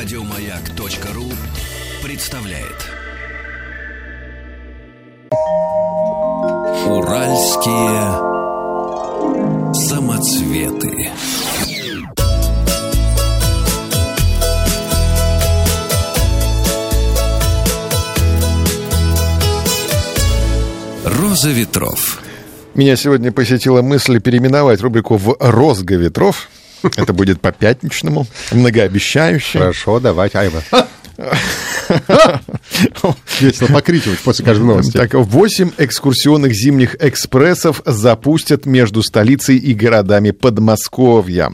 Радиомаяк.ру представляет. Уральские самоцветы. Роза ветров. Меня сегодня посетила мысль переименовать рубрику в «Розга ветров». Это будет по пятничному, многообещающе. Хорошо, давай, Айва. Весело покрикивать после каждой новости. Так, 8 экскурсионных зимних экспрессов запустят между столицей и городами Подмосковья.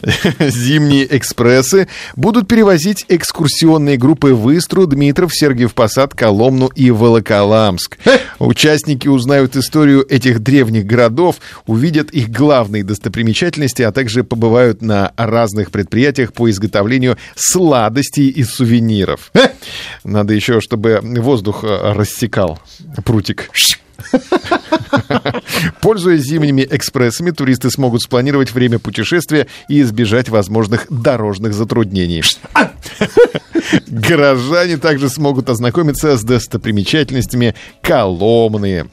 Зимние экспрессы будут перевозить экскурсионные группы в Истру, Дмитров, Сергиев Посад, Коломну и Волоколамск. Участники узнают историю этих древних городов, увидят их главные достопримечательности, а также побывают на разных предприятиях по изготовлению сладостей и сувениров. Надо еще, чтобы воздух э, рассекал прутик. Пользуясь зимними экспрессами, туристы смогут спланировать время путешествия и избежать возможных дорожных затруднений. Горожане также смогут ознакомиться с достопримечательностями Коломны.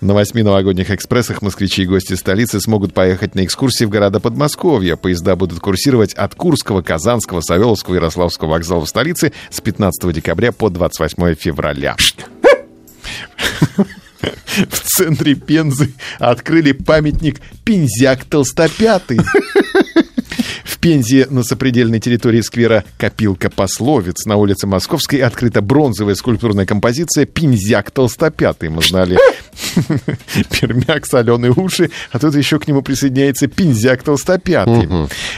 На восьми новогодних экспрессах москвичи и гости столицы смогут поехать на экскурсии в города Подмосковья. Поезда будут курсировать от Курского, Казанского, Савеловского и Ярославского вокзалов столицы с 15 декабря по 28 февраля. В центре Пензы открыли памятник Пензяк Толстопятый. В Пензе на сопредельной территории сквера Копилка пословиц на улице Московской открыта бронзовая скульптурная композиция «Пензяк толстопятый». Мы знали пермяк, соленые уши, а тут еще к нему присоединяется «Пензяк толстопятый».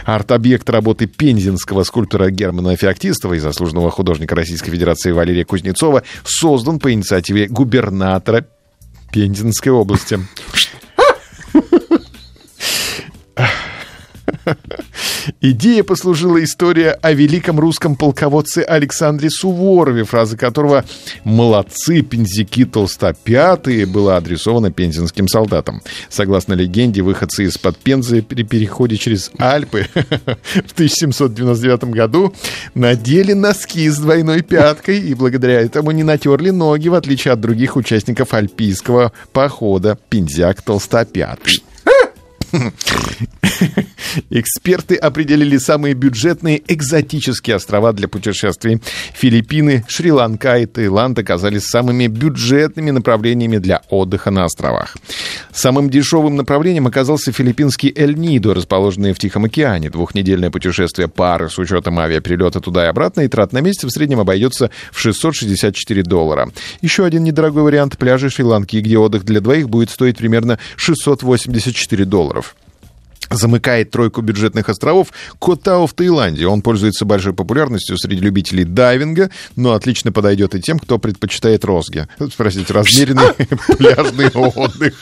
Арт-объект работы пензенского скульптора Германа Феоктистова и заслуженного художника Российской Федерации Валерия Кузнецова создан по инициативе губернатора Пензенской области. Идея послужила история о великом русском полководце Александре Суворове, фраза которого «молодцы, пензяки толстопятые» была адресована пензенским солдатам. Согласно легенде, выходцы из-под Пензы при переходе через Альпы в 1799 году надели носки с двойной пяткой и благодаря этому не натерли ноги, в отличие от других участников альпийского похода «Пензяк толстопятый». Эксперты определили самые бюджетные экзотические острова для путешествий. Филиппины, Шри-Ланка и Таиланд оказались самыми бюджетными направлениями для отдыха на островах. Самым дешевым направлением оказался филиппинский Эль-Нидо, расположенный в Тихом океане. Двухнедельное путешествие пары с учетом авиаперелета туда и обратно и трат на месяц в среднем обойдется в 664 доллара. Еще один недорогой вариант – пляжи Шри-Ланки, где отдых для двоих будет стоить примерно 684 долларов замыкает тройку бюджетных островов Котау в Таиланде. Он пользуется большой популярностью среди любителей дайвинга, но отлично подойдет и тем, кто предпочитает розги. Спросите, размеренный пляжный отдых.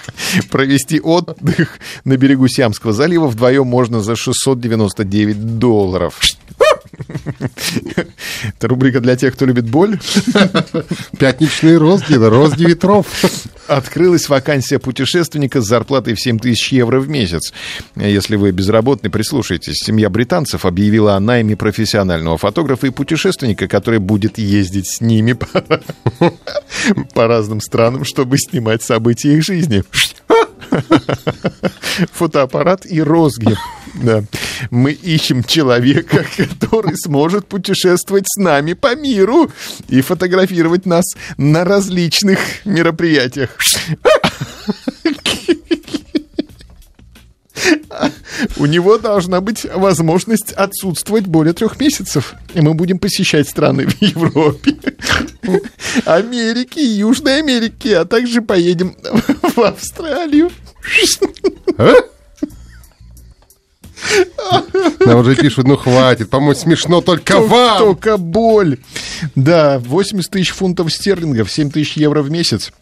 Провести отдых на берегу Сиамского залива вдвоем можно за 699 долларов. Это рубрика для тех, кто любит боль. Пятничные розги, розги ветров. Открылась вакансия путешественника с зарплатой в 7 тысяч евро в месяц. Если вы безработный, прислушайтесь. Семья британцев объявила о найме профессионального фотографа и путешественника, который будет ездить с ними по, по разным странам, чтобы снимать события их жизни. Фотоаппарат и розги. Да. Мы ищем человека, который сможет путешествовать с нами по миру и фотографировать нас на различных мероприятиях. У него должна быть возможность отсутствовать более трех месяцев. И мы будем посещать страны в Европе, Америке Южной Америке, а также поедем в Австралию. А? Нам уже пишут, ну хватит, по-моему, смешно только вам. Только боль. Да, 80 тысяч фунтов стерлингов, 7 тысяч евро в месяц.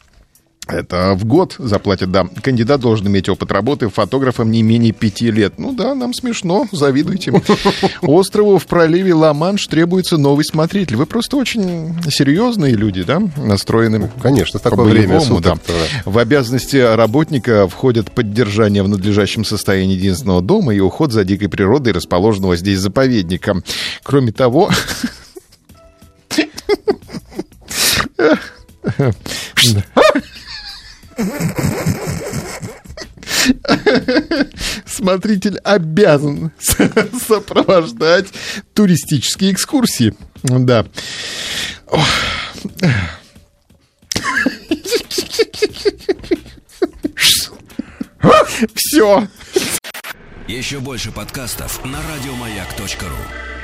Это в год заплатят, да. Кандидат должен иметь опыт работы фотографом не менее пяти лет. Ну да, нам смешно, завидуйте. Острову в проливе Ла-Манш требуется новый смотритель. Вы просто очень серьезные люди, да, настроены Конечно, в такое время да. суток. да. В обязанности работника входят поддержание в надлежащем состоянии единственного дома и уход за дикой природой, расположенного здесь заповедника. Кроме того... Смотритель обязан сопровождать туристические экскурсии. Да. Все. Еще больше подкастов на радиомаяк.ру.